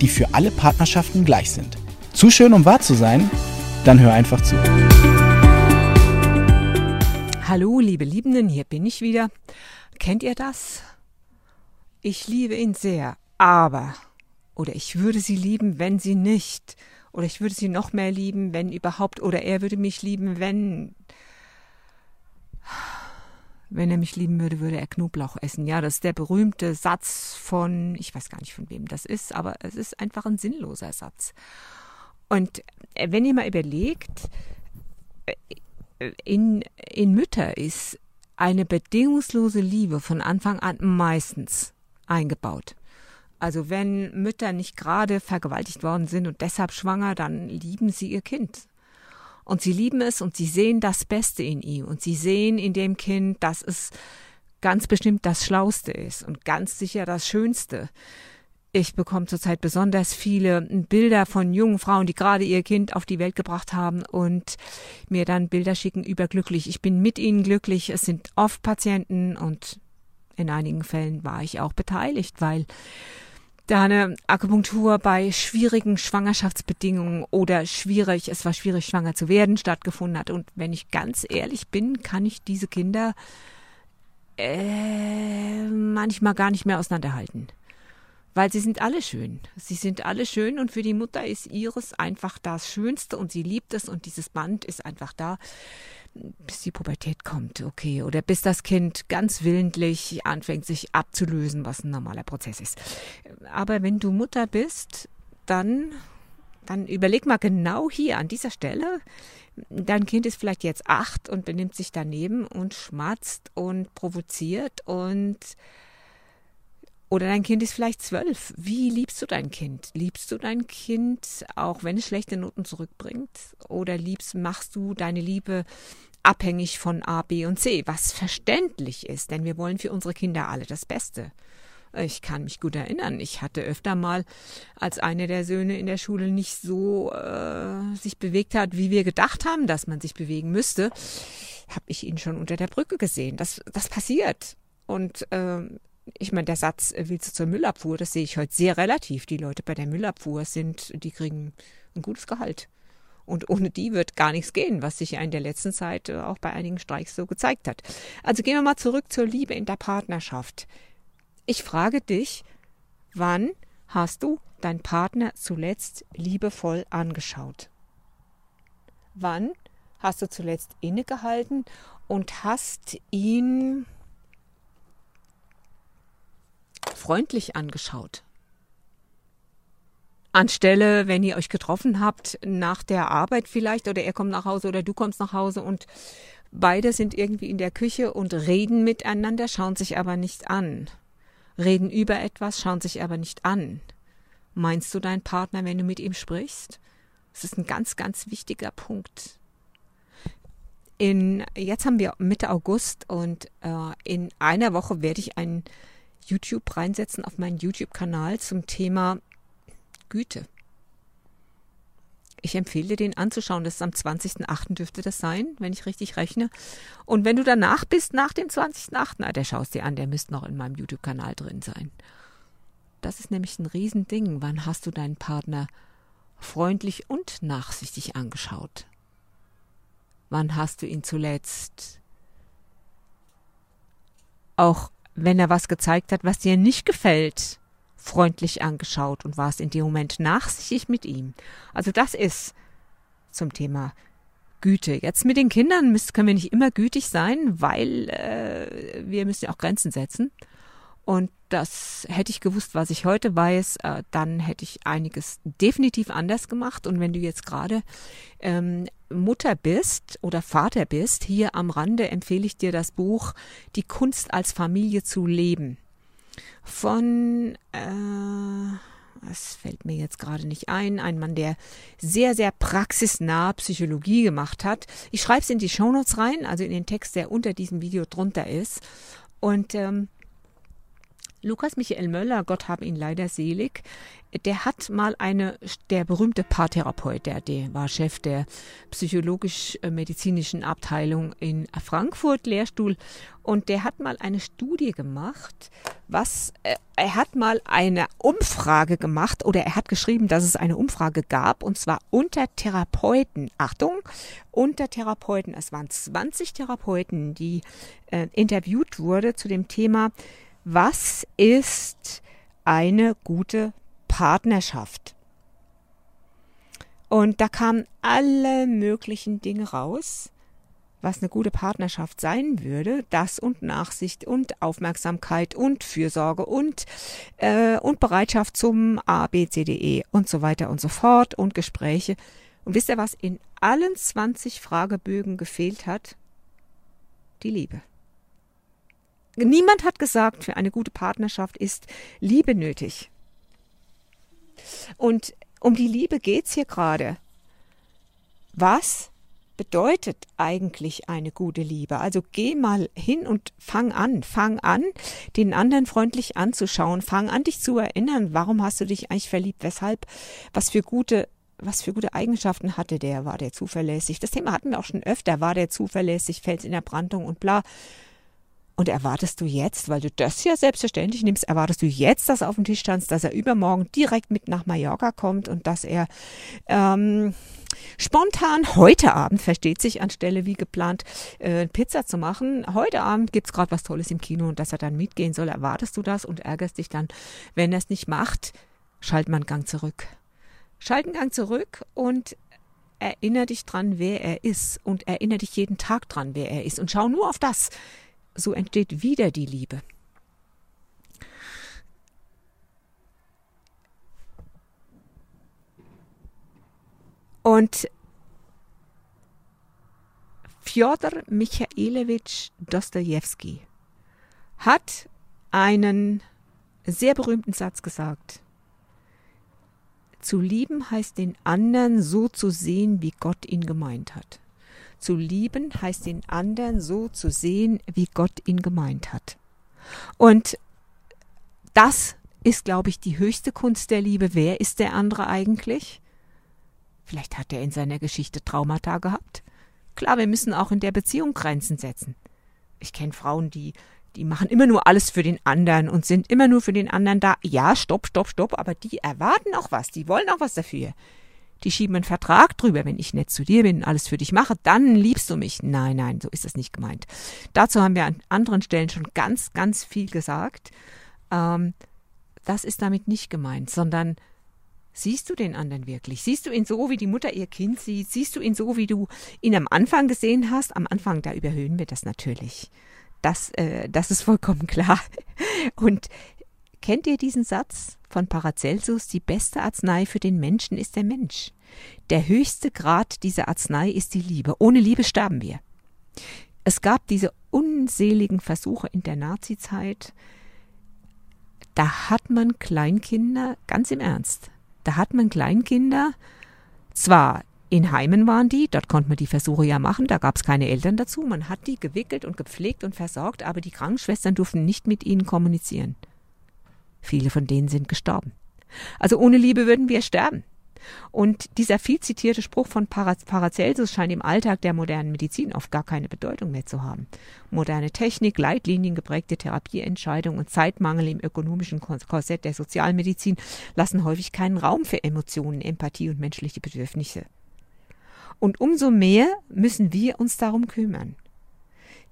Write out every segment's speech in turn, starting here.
die für alle Partnerschaften gleich sind. Zu schön, um wahr zu sein? Dann hör einfach zu. Hallo, liebe Liebenden, hier bin ich wieder. Kennt ihr das? Ich liebe ihn sehr, aber oder ich würde sie lieben, wenn sie nicht oder ich würde sie noch mehr lieben, wenn überhaupt oder er würde mich lieben, wenn wenn er mich lieben würde, würde er Knoblauch essen. Ja, das ist der berühmte Satz von, ich weiß gar nicht von wem das ist, aber es ist einfach ein sinnloser Satz. Und äh, wenn ihr mal überlegt, äh, in, in Mütter ist eine bedingungslose Liebe von Anfang an meistens eingebaut. Also wenn Mütter nicht gerade vergewaltigt worden sind und deshalb schwanger, dann lieben sie ihr Kind. Und sie lieben es und sie sehen das Beste in ihm und sie sehen in dem Kind, dass es ganz bestimmt das Schlauste ist und ganz sicher das Schönste. Ich bekomme zurzeit besonders viele Bilder von jungen Frauen, die gerade ihr Kind auf die Welt gebracht haben und mir dann Bilder schicken überglücklich. Ich bin mit ihnen glücklich. Es sind oft Patienten und in einigen Fällen war ich auch beteiligt, weil da eine Akupunktur bei schwierigen Schwangerschaftsbedingungen oder schwierig, es war schwierig, schwanger zu werden, stattgefunden hat. Und wenn ich ganz ehrlich bin, kann ich diese Kinder äh, manchmal gar nicht mehr auseinanderhalten. Weil sie sind alle schön. Sie sind alle schön und für die Mutter ist ihres einfach das Schönste und sie liebt es und dieses Band ist einfach da bis die Pubertät kommt, okay, oder bis das Kind ganz willentlich anfängt, sich abzulösen, was ein normaler Prozess ist. Aber wenn du Mutter bist, dann, dann überleg mal genau hier an dieser Stelle. Dein Kind ist vielleicht jetzt acht und benimmt sich daneben und schmatzt und provoziert und oder dein Kind ist vielleicht zwölf. Wie liebst du dein Kind? Liebst du dein Kind, auch wenn es schlechte Noten zurückbringt? Oder liebst, machst du deine Liebe abhängig von A, B und C, was verständlich ist, denn wir wollen für unsere Kinder alle das Beste. Ich kann mich gut erinnern, ich hatte öfter mal, als einer der Söhne in der Schule nicht so äh, sich bewegt hat, wie wir gedacht haben, dass man sich bewegen müsste, habe ich ihn schon unter der Brücke gesehen. Das, das passiert. Und äh, ich meine, der Satz, äh, willst du zur Müllabfuhr, das sehe ich heute sehr relativ. Die Leute bei der Müllabfuhr sind, die kriegen ein gutes Gehalt. Und ohne die wird gar nichts gehen, was sich ja in der letzten Zeit äh, auch bei einigen Streiks so gezeigt hat. Also gehen wir mal zurück zur Liebe in der Partnerschaft. Ich frage dich, wann hast du deinen Partner zuletzt liebevoll angeschaut? Wann hast du zuletzt innegehalten und hast ihn freundlich angeschaut? Anstelle, wenn ihr euch getroffen habt, nach der Arbeit vielleicht, oder er kommt nach Hause oder du kommst nach Hause und beide sind irgendwie in der Küche und reden miteinander, schauen sich aber nicht an. Reden über etwas, schauen sich aber nicht an. Meinst du deinen Partner, wenn du mit ihm sprichst? Das ist ein ganz, ganz wichtiger Punkt. In, jetzt haben wir Mitte August und äh, in einer Woche werde ich ein YouTube reinsetzen auf meinen YouTube-Kanal zum Thema Güte. Ich empfehle dir, den anzuschauen. Das ist am 20.08. dürfte das sein, wenn ich richtig rechne. Und wenn du danach bist, nach dem 20.08., na, der schaust dir an, der müsste noch in meinem YouTube-Kanal drin sein. Das ist nämlich ein Riesending. Wann hast du deinen Partner freundlich und nachsichtig angeschaut? Wann hast du ihn zuletzt auch wenn er was gezeigt hat, was dir nicht gefällt, freundlich angeschaut und warst in dem Moment nachsichtig mit ihm. Also das ist zum Thema Güte. Jetzt mit den Kindern können wir nicht immer gütig sein, weil äh, wir müssen ja auch Grenzen setzen. Und das hätte ich gewusst, was ich heute weiß, äh, dann hätte ich einiges definitiv anders gemacht. Und wenn du jetzt gerade ähm, Mutter bist oder Vater bist, hier am Rande empfehle ich dir das Buch Die Kunst als Familie zu leben von, äh, es fällt mir jetzt gerade nicht ein, ein Mann, der sehr, sehr praxisnah Psychologie gemacht hat. Ich schreibe es in die Shownotes rein, also in den Text, der unter diesem Video drunter ist. Und ähm, Lukas Michael Möller, Gott habe ihn leider selig, der hat mal eine, der berühmte Paartherapeut, der, der war Chef der psychologisch-medizinischen Abteilung in Frankfurt, Lehrstuhl, und der hat mal eine Studie gemacht, was, äh, er hat mal eine Umfrage gemacht oder er hat geschrieben, dass es eine Umfrage gab, und zwar unter Therapeuten. Achtung, unter Therapeuten. Es waren 20 Therapeuten, die äh, interviewt wurde zu dem Thema, was ist eine gute Partnerschaft? Und da kamen alle möglichen Dinge raus, was eine gute Partnerschaft sein würde. Das und Nachsicht und Aufmerksamkeit und Fürsorge und, äh, und Bereitschaft zum A, B, C, D, E und so weiter und so fort und Gespräche. Und wisst ihr, was in allen 20 Fragebögen gefehlt hat? Die Liebe. Niemand hat gesagt, für eine gute Partnerschaft ist Liebe nötig. Und um die Liebe geht's hier gerade. Was bedeutet eigentlich eine gute Liebe? Also geh mal hin und fang an, fang an, den anderen freundlich anzuschauen, fang an, dich zu erinnern, warum hast du dich eigentlich verliebt, weshalb, was für gute was für gute Eigenschaften hatte der, war der zuverlässig. Das Thema hatten wir auch schon öfter, war der zuverlässig, Fels in der Brandung und bla. Und erwartest du jetzt, weil du das ja selbstverständlich nimmst, erwartest du jetzt, dass er auf dem Tisch standst, dass er übermorgen direkt mit nach Mallorca kommt und dass er ähm, spontan heute Abend, versteht sich, anstelle wie geplant äh, Pizza zu machen, heute Abend gibt's gerade was Tolles im Kino und dass er dann mitgehen soll, erwartest du das und ärgerst dich dann, wenn er es nicht macht, schalt mal einen Gang zurück. Schalt einen Gang zurück und erinnere dich dran, wer er ist und erinnere dich jeden Tag dran, wer er ist. Und schau nur auf das so entsteht wieder die Liebe. Und Fjodor Michailewitsch Dostojewski hat einen sehr berühmten Satz gesagt. Zu lieben heißt den anderen so zu sehen, wie Gott ihn gemeint hat. Zu lieben heißt den anderen so zu sehen, wie Gott ihn gemeint hat. Und das ist, glaube ich, die höchste Kunst der Liebe. Wer ist der andere eigentlich? Vielleicht hat er in seiner Geschichte Traumata gehabt. Klar, wir müssen auch in der Beziehung Grenzen setzen. Ich kenne Frauen, die die machen immer nur alles für den anderen und sind immer nur für den anderen da. Ja, stopp, stopp, stopp, aber die erwarten auch was, die wollen auch was dafür die schieben einen Vertrag drüber, wenn ich nett zu dir bin, alles für dich mache, dann liebst du mich. Nein, nein, so ist das nicht gemeint. Dazu haben wir an anderen Stellen schon ganz, ganz viel gesagt. Ähm, das ist damit nicht gemeint, sondern siehst du den anderen wirklich? Siehst du ihn so, wie die Mutter ihr Kind sieht? Siehst du ihn so, wie du ihn am Anfang gesehen hast? Am Anfang, da überhöhen wir das natürlich. Das, äh, das ist vollkommen klar. Und Kennt ihr diesen Satz von Paracelsus? Die beste Arznei für den Menschen ist der Mensch. Der höchste Grad dieser Arznei ist die Liebe. Ohne Liebe sterben wir. Es gab diese unseligen Versuche in der Nazizeit. Da hat man Kleinkinder, ganz im Ernst, da hat man Kleinkinder, zwar in Heimen waren die, dort konnte man die Versuche ja machen, da gab es keine Eltern dazu, man hat die gewickelt und gepflegt und versorgt, aber die Krankenschwestern durften nicht mit ihnen kommunizieren. Viele von denen sind gestorben. Also ohne Liebe würden wir sterben. Und dieser viel zitierte Spruch von Paracelsus scheint im Alltag der modernen Medizin oft gar keine Bedeutung mehr zu haben. Moderne Technik, leitliniengeprägte Therapieentscheidungen und Zeitmangel im ökonomischen Korsett der Sozialmedizin lassen häufig keinen Raum für Emotionen, Empathie und menschliche Bedürfnisse. Und umso mehr müssen wir uns darum kümmern.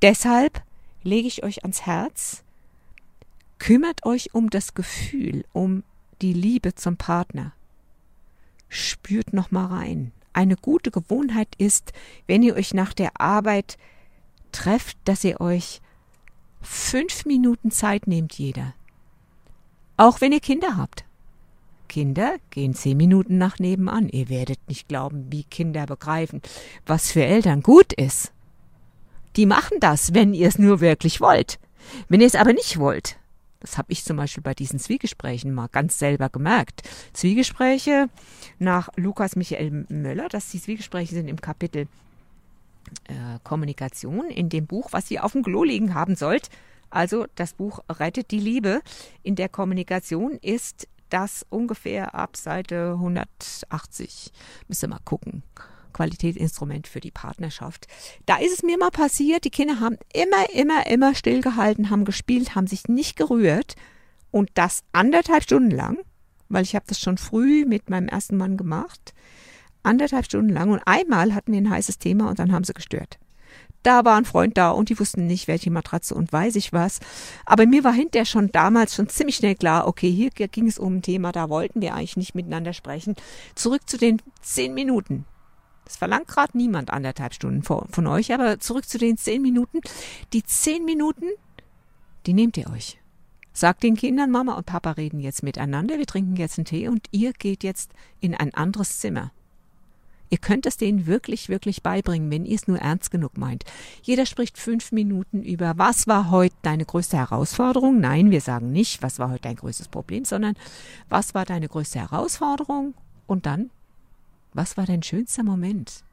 Deshalb lege ich euch ans Herz, Kümmert euch um das Gefühl, um die Liebe zum Partner. Spürt noch mal rein. Eine gute Gewohnheit ist, wenn ihr euch nach der Arbeit trefft, dass ihr euch fünf Minuten Zeit nehmt jeder. Auch wenn ihr Kinder habt. Kinder gehen zehn Minuten nach nebenan. Ihr werdet nicht glauben, wie Kinder begreifen, was für Eltern gut ist. Die machen das, wenn ihr es nur wirklich wollt. Wenn ihr es aber nicht wollt, Das habe ich zum Beispiel bei diesen Zwiegesprächen mal ganz selber gemerkt. Zwiegespräche nach Lukas Michael Möller, dass die Zwiegespräche sind im Kapitel äh, Kommunikation in dem Buch, was ihr auf dem Klo liegen haben sollt. Also das Buch Rettet die Liebe. In der Kommunikation ist das ungefähr ab Seite 180. Müsst ihr mal gucken. Qualitätsinstrument für die Partnerschaft. Da ist es mir mal passiert, die Kinder haben immer, immer, immer stillgehalten, haben gespielt, haben sich nicht gerührt und das anderthalb Stunden lang, weil ich habe das schon früh mit meinem ersten Mann gemacht, anderthalb Stunden lang und einmal hatten wir ein heißes Thema und dann haben sie gestört. Da war ein Freund da und die wussten nicht, welche Matratze und weiß ich was. Aber mir war hinterher schon damals schon ziemlich schnell klar, okay, hier ging es um ein Thema, da wollten wir eigentlich nicht miteinander sprechen. Zurück zu den zehn Minuten. Das verlangt gerade niemand anderthalb Stunden von euch, aber zurück zu den zehn Minuten. Die zehn Minuten, die nehmt ihr euch. Sagt den Kindern, Mama und Papa reden jetzt miteinander, wir trinken jetzt einen Tee und ihr geht jetzt in ein anderes Zimmer. Ihr könnt es denen wirklich, wirklich beibringen, wenn ihr es nur ernst genug meint. Jeder spricht fünf Minuten über, was war heute deine größte Herausforderung? Nein, wir sagen nicht, was war heute dein größtes Problem, sondern was war deine größte Herausforderung? Und dann was war dein schönster Moment?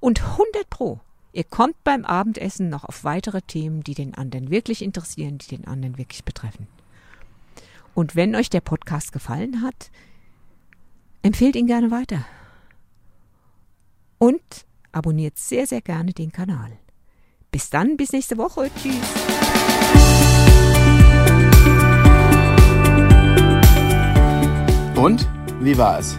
Und 100 Pro, ihr kommt beim Abendessen noch auf weitere Themen, die den anderen wirklich interessieren, die den anderen wirklich betreffen. Und wenn euch der Podcast gefallen hat, empfehlt ihn gerne weiter. Und abonniert sehr, sehr gerne den Kanal. Bis dann, bis nächste Woche. Tschüss. Und wie war es?